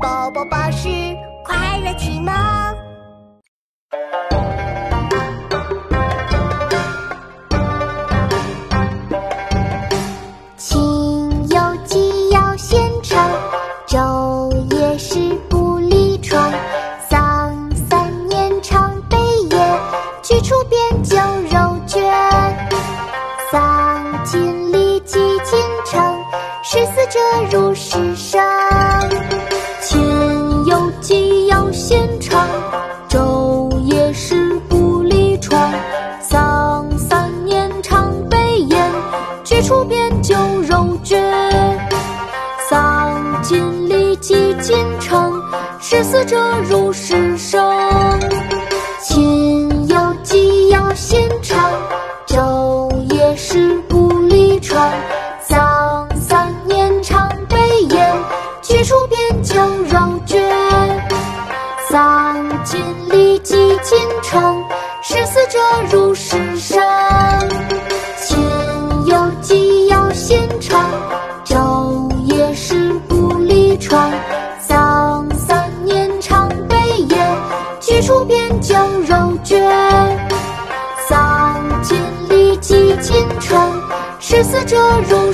宝宝巴士快乐启蒙。亲友既要献唱，昼夜时不离床。丧三年常悲咽，居处变酒肉倦。丧尽礼祭尽诚，使死者如是生。居处变酒肉倦。丧尽礼祭尽诚，使死者如是生。亲友既要献唱，昼夜时不离床。丧三年常悲咽，居处变酒肉倦。丧尽礼祭尽诚，使死者如是生。居处变酒肉绝。丧尽礼祭尽诚，视死者如。